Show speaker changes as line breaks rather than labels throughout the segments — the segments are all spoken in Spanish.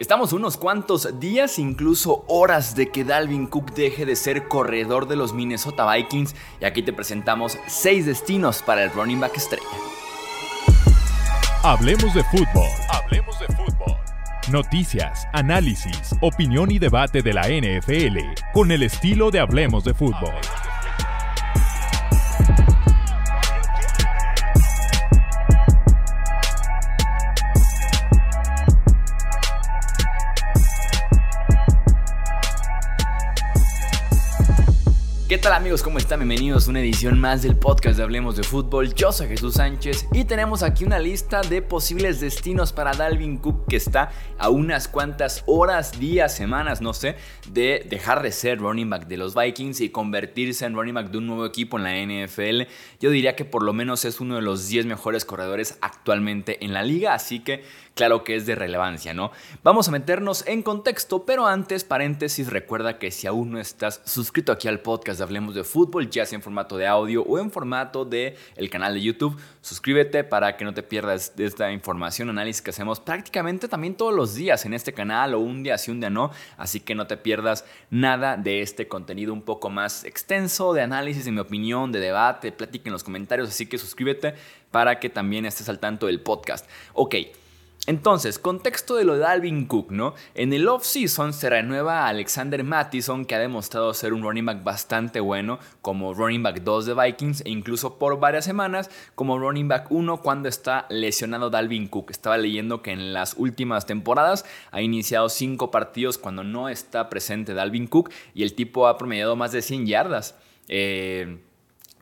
Estamos unos cuantos días, incluso horas, de que Dalvin Cook deje de ser corredor de los Minnesota Vikings y aquí te presentamos seis destinos para el running back estrella.
Hablemos de fútbol. Hablemos de fútbol. Noticias, análisis, opinión y debate de la NFL con el estilo de Hablemos de fútbol.
Tal amigos? ¿Cómo están? Bienvenidos a una edición más del podcast de Hablemos de Fútbol. Yo soy Jesús Sánchez y tenemos aquí una lista de posibles destinos para Dalvin Cook que está a unas cuantas horas, días, semanas, no sé, de dejar de ser running back de los Vikings y convertirse en running back de un nuevo equipo en la NFL. Yo diría que por lo menos es uno de los 10 mejores corredores actualmente en la liga, así que claro que es de relevancia, ¿no? Vamos a meternos en contexto, pero antes, paréntesis, recuerda que si aún no estás suscrito aquí al podcast Hablemos de Fútbol, ya sea en formato de audio o en formato de el canal de YouTube, suscríbete para que no te pierdas de esta información, análisis que hacemos prácticamente también todos los días en este canal o un día sí, un día no, así que no te pierdas nada de este contenido un poco más extenso de análisis, de mi opinión, de debate, plática en los comentarios, así que suscríbete para que también estés al tanto del podcast. Ok. Entonces, contexto de lo de Alvin Cook, ¿no? En el off-season se renueva a Alexander Mattison, que ha demostrado ser un running back bastante bueno, como running back 2 de Vikings, e incluso por varias semanas como running back 1 cuando está lesionado Dalvin Cook. Estaba leyendo que en las últimas temporadas ha iniciado 5 partidos cuando no está presente Dalvin Cook y el tipo ha promediado más de 100 yardas. Eh,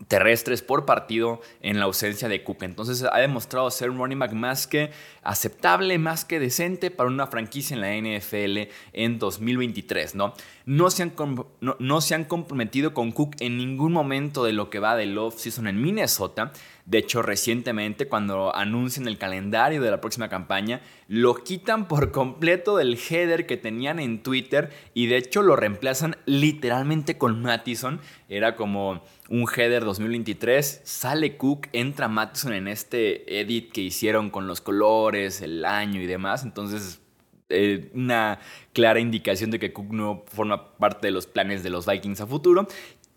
terrestres por partido en la ausencia de Cook. Entonces ha demostrado ser un running back más que aceptable, más que decente para una franquicia en la NFL en 2023, ¿no? No se han, no, se han comprometido con Cook en ningún momento de lo que va del off-season en Minnesota. De hecho, recientemente, cuando anuncian el calendario de la próxima campaña, lo quitan por completo del header que tenían en Twitter y de hecho lo reemplazan literalmente con Mattison. Era como un header 2023, sale Cook, entra Mattison en este edit que hicieron con los colores, el año y demás. Entonces, eh, una clara indicación de que Cook no forma parte de los planes de los Vikings a futuro.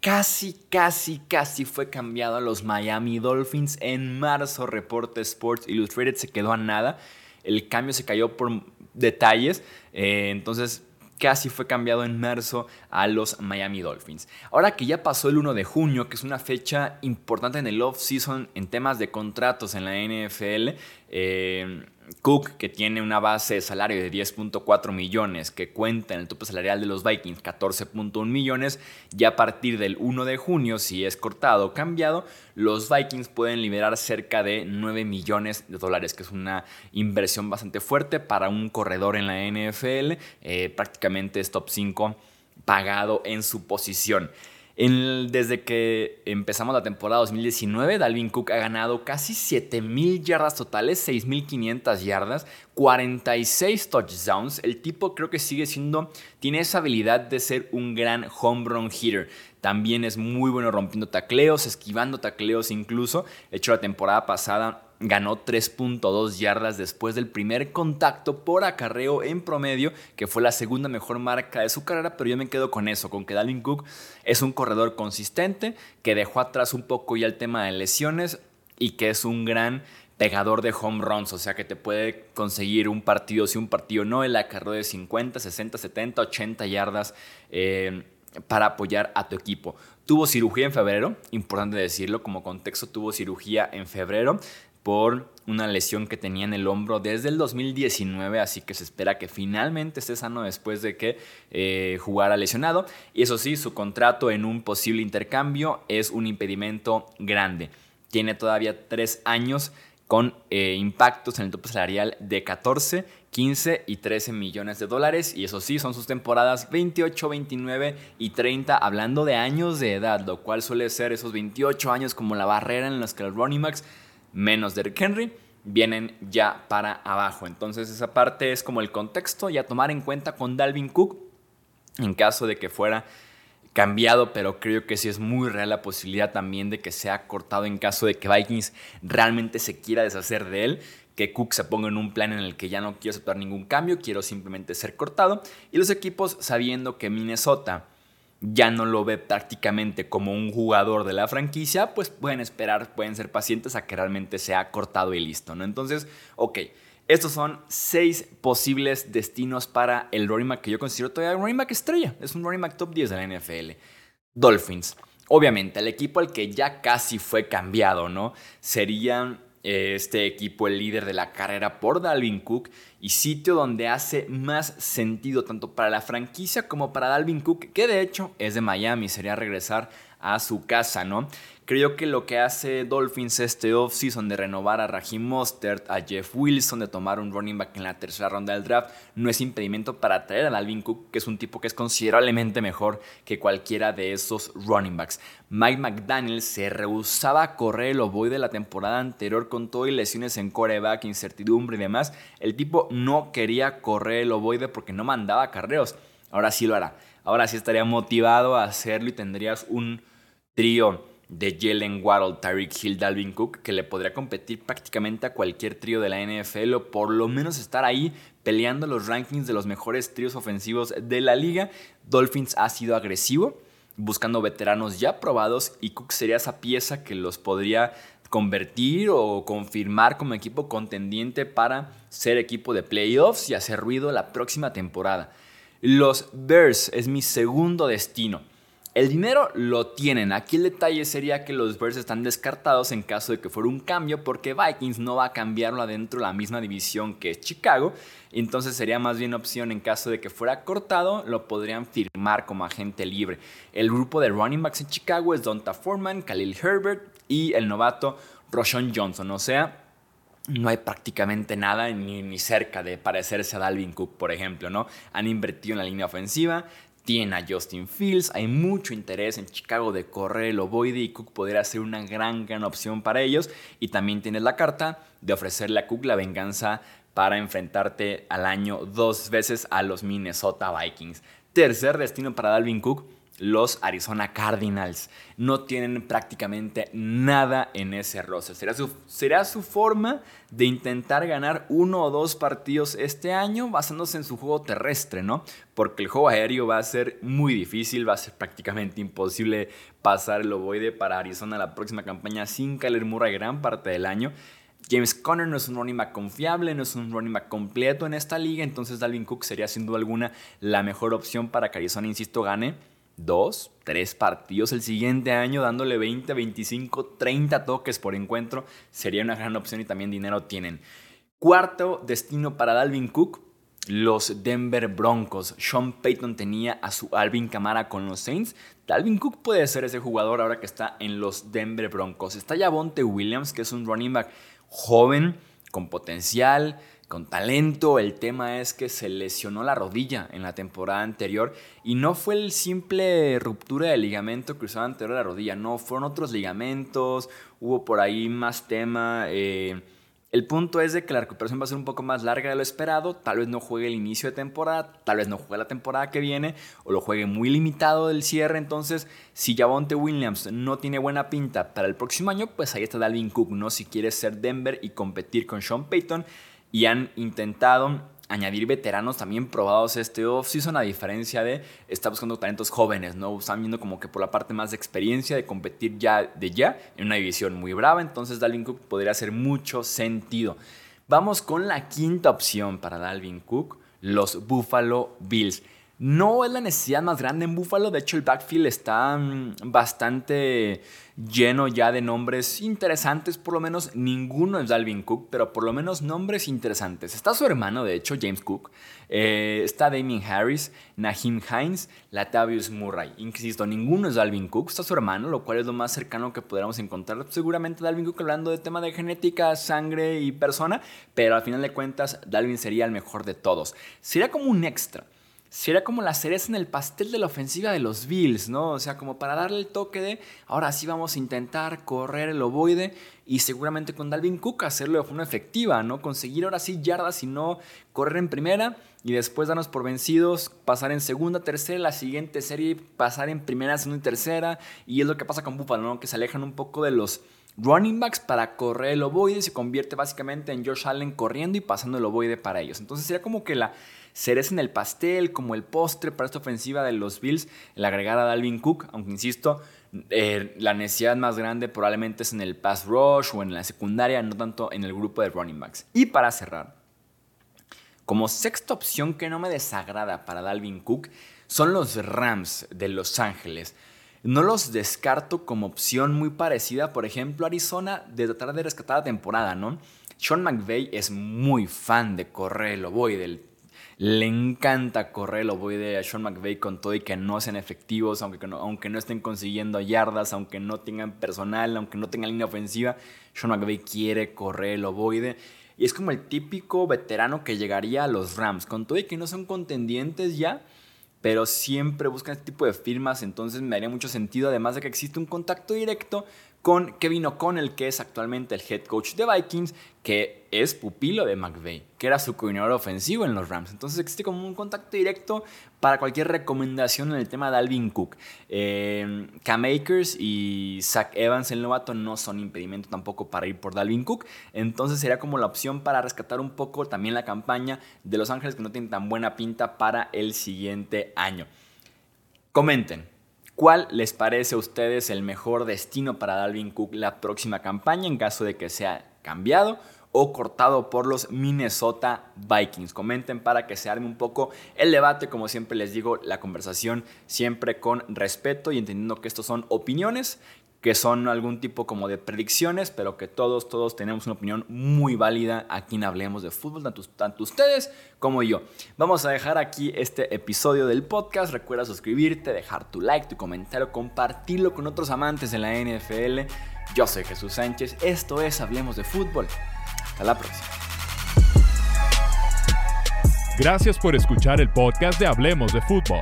Casi, casi, casi fue cambiado a los Miami Dolphins en marzo. Reporte Sports Illustrated se quedó a nada. El cambio se cayó por detalles. Eh, entonces, casi fue cambiado en marzo a los Miami Dolphins. Ahora que ya pasó el 1 de junio, que es una fecha importante en el off-season en temas de contratos en la NFL, eh, Cook, que tiene una base de salario de 10.4 millones, que cuenta en el tope salarial de los Vikings 14.1 millones, ya a partir del 1 de junio, si es cortado o cambiado, los Vikings pueden liberar cerca de 9 millones de dólares, que es una inversión bastante fuerte para un corredor en la NFL, eh, prácticamente es top 5 pagado en su posición desde que empezamos la temporada 2019, Dalvin Cook ha ganado casi 7.000 yardas totales, 6.500 yardas, 46 touchdowns. El tipo creo que sigue siendo, tiene esa habilidad de ser un gran home run hitter. También es muy bueno rompiendo tacleos, esquivando tacleos incluso. De hecho, la temporada pasada ganó 3.2 yardas después del primer contacto por acarreo en promedio, que fue la segunda mejor marca de su carrera, pero yo me quedo con eso, con que Dalvin Cook es un corredor consistente, que dejó atrás un poco ya el tema de lesiones y que es un gran pegador de home runs, o sea que te puede conseguir un partido si un partido no, el acarreo de 50, 60, 70, 80 yardas eh, para apoyar a tu equipo. Tuvo cirugía en febrero, importante decirlo, como contexto tuvo cirugía en febrero por una lesión que tenía en el hombro desde el 2019, así que se espera que finalmente esté sano después de que eh, jugara lesionado. Y eso sí, su contrato en un posible intercambio es un impedimento grande. Tiene todavía tres años con eh, impactos en el tope salarial de 14, 15 y 13 millones de dólares. Y eso sí, son sus temporadas 28, 29 y 30, hablando de años de edad, lo cual suele ser esos 28 años como la barrera en los que los running backs menos Derrick Henry, vienen ya para abajo. Entonces esa parte es como el contexto y a tomar en cuenta con Dalvin Cook en caso de que fuera cambiado, pero creo que sí es muy real la posibilidad también de que sea cortado en caso de que Vikings realmente se quiera deshacer de él, que Cook se ponga en un plan en el que ya no quiero aceptar ningún cambio, quiero simplemente ser cortado. Y los equipos sabiendo que Minnesota ya no lo ve prácticamente como un jugador de la franquicia, pues pueden esperar, pueden ser pacientes a que realmente sea cortado y listo, ¿no? Entonces, ok, estos son seis posibles destinos para el running back que yo considero todavía un running back estrella. Es un running back top 10 de la NFL. Dolphins. Obviamente, el equipo al que ya casi fue cambiado, ¿no? Sería eh, este equipo el líder de la carrera por Dalvin Cook y sitio donde hace más sentido tanto para la franquicia como para Dalvin Cook, que de hecho es de Miami, sería regresar a su casa, ¿no? Creo que lo que hace Dolphins este offseason de renovar a Raheem Mostert, a Jeff Wilson, de tomar un running back en la tercera ronda del draft, no es impedimento para traer a Dalvin Cook, que es un tipo que es considerablemente mejor que cualquiera de esos running backs. Mike McDaniel se rehusaba a correr el ovoide de la temporada anterior con todo y lesiones en coreback, incertidumbre y demás. El tipo no quería correr el ovoide porque no mandaba carreos. Ahora sí lo hará. Ahora sí estaría motivado a hacerlo y tendrías un trío de Jalen Waddle, Tyreek Hill, Dalvin Cook, que le podría competir prácticamente a cualquier trío de la NFL o por lo menos estar ahí peleando los rankings de los mejores tríos ofensivos de la liga. Dolphins ha sido agresivo, buscando veteranos ya probados y Cook sería esa pieza que los podría convertir o confirmar como equipo contendiente para ser equipo de playoffs y hacer ruido la próxima temporada. Los Bears es mi segundo destino. El dinero lo tienen. Aquí el detalle sería que los Bears están descartados en caso de que fuera un cambio porque Vikings no va a cambiarlo adentro de la misma división que Chicago. Entonces sería más bien opción en caso de que fuera cortado, lo podrían firmar como agente libre. El grupo de running backs en Chicago es Donta Foreman, Khalil Herbert y el novato Roshan Johnson. O sea, no hay prácticamente nada ni, ni, cerca de parecerse a Dalvin Cook, por ejemplo, ¿no? Han invertido en la línea ofensiva, tiene a Justin Fields, hay mucho interés en Chicago de correr el y Cook podría ser una gran, gran opción para ellos. Y también tienes la carta de ofrecerle a Cook la venganza para enfrentarte al año dos veces a los Minnesota Vikings. Tercer destino para Dalvin Cook, los Arizona Cardinals. No tienen prácticamente nada en ese roster. Será su, forma de intentar ganar uno o dos partidos este año basándose en su juego terrestre, ¿no? Porque el juego aéreo va a ser muy difícil, va a ser prácticamente imposible pasar el ovoide para Arizona la próxima campaña sin Kyler Murray gran parte del año. James Conner no es un running back confiable, no es un running back completo en esta liga, entonces Dalvin Cook sería sin duda alguna la mejor opción para que Arizona, insisto, gane dos, tres partidos el siguiente año dándole 20, 25, 30 toques por encuentro sería una gran opción y también dinero tienen. Cuarto destino para Dalvin Cook, los Denver Broncos. Sean Payton tenía a su Alvin Kamara con los Saints. Dalvin Cook puede ser ese jugador ahora que está en los Denver Broncos. Está Javonte Williams, que es un running back joven, con potencial, con talento. El tema es que se lesionó la rodilla en la temporada anterior y no fue el simple ruptura del ligamento cruzado anterior de la rodilla, no, fueron otros ligamentos, hubo por ahí más tema. Eh, el punto es de que la recuperación va a ser un poco más larga de lo esperado. Tal vez no juegue el inicio de temporada, tal vez no juegue la temporada que viene, o lo juegue muy limitado del cierre. Entonces, si Javonte Williams no tiene buena pinta para el próximo año, pues ahí está Dalvin Cook, ¿no? Si quiere ser Denver y competir con Sean Payton y han intentado añadir veteranos también probados este offseason, a diferencia de estar buscando talentos jóvenes, ¿no? Están viendo como que por la parte más de experiencia, de competir ya de ya en una división muy brava, entonces Dalvin Cook podría hacer mucho sentido. Vamos con la quinta opción para Dalvin Cook, los Buffalo Bills. No es la necesidad más grande en Buffalo, de hecho el backfield está mm, bastante lleno ya de nombres interesantes, por lo menos ninguno es Dalvin Cook, pero por lo menos nombres interesantes. Está su hermano, de hecho, James Cook, eh, está Damien Harris, Naheem Hines, Latavius Murray. Insisto, ninguno es Dalvin Cook, está su hermano, lo cual es lo más cercano que podríamos encontrar. Seguramente Dalvin Cook hablando de tema de genética, sangre y persona, pero al final de cuentas Dalvin sería el mejor de todos. Sería como un extra sería como la cereza en el pastel de la ofensiva de los Bills, ¿no? O sea, como para darle el toque de, ahora sí vamos a intentar correr el ovoide y seguramente con Dalvin Cook hacerlo de forma efectiva, ¿no? Conseguir ahora sí yardas y no correr en primera y después darnos por vencidos, pasar en segunda, tercera, la siguiente serie pasar en primera, segunda y tercera y es lo que pasa con Buffalo, ¿no? Que se alejan un poco de los running backs para correr el ovoide se convierte básicamente en Josh Allen corriendo y pasando el ovoide para ellos. Entonces sería como que la cereza en el pastel, como el postre para esta ofensiva de los Bills, el agregar a Dalvin Cook, aunque insisto, eh, la necesidad más grande probablemente es en el pass rush o en la secundaria, no tanto en el grupo de running backs. Y para cerrar, como sexta opción que no me desagrada para Dalvin Cook, son los Rams de Los Ángeles. No los descarto como opción muy parecida, por ejemplo, Arizona, de tratar de rescatar la temporada, ¿no? Sean McVay es muy fan de correr el ovoide. Le encanta correr el ovoide a Sean McVay con todo y que no sean efectivos, aunque no, aunque no estén consiguiendo yardas, aunque no tengan personal, aunque no tengan línea ofensiva. Sean McVay quiere correr el ovoide. Y es como el típico veterano que llegaría a los Rams, con todo y que no son contendientes ya pero siempre buscan este tipo de firmas, entonces me haría mucho sentido, además de que existe un contacto directo con Kevin O'Connell, que es actualmente el head coach de Vikings, que es pupilo de McVay, que era su coordinador ofensivo en los Rams. Entonces existe como un contacto directo para cualquier recomendación en el tema de Alvin Cook. Eh, Cam Akers y Zach Evans, el novato, no son impedimento tampoco para ir por Dalvin Cook. Entonces sería como la opción para rescatar un poco también la campaña de Los Ángeles, que no tiene tan buena pinta para el siguiente año. Comenten. ¿Cuál les parece a ustedes el mejor destino para Dalvin Cook la próxima campaña en caso de que sea cambiado o cortado por los Minnesota Vikings? Comenten para que se arme un poco el debate, como siempre les digo, la conversación siempre con respeto y entendiendo que estos son opiniones que son algún tipo como de predicciones, pero que todos, todos tenemos una opinión muy válida aquí en Hablemos de Fútbol, tanto, tanto, ustedes como yo. Vamos a dejar aquí este episodio del podcast. Recuerda suscribirte, dejar tu like, tu comentario, compartirlo con otros amantes de la NFL. Yo soy Jesús Sánchez, esto es Hablemos de Fútbol. Hasta la próxima.
Gracias por escuchar el podcast de Hablemos de Fútbol.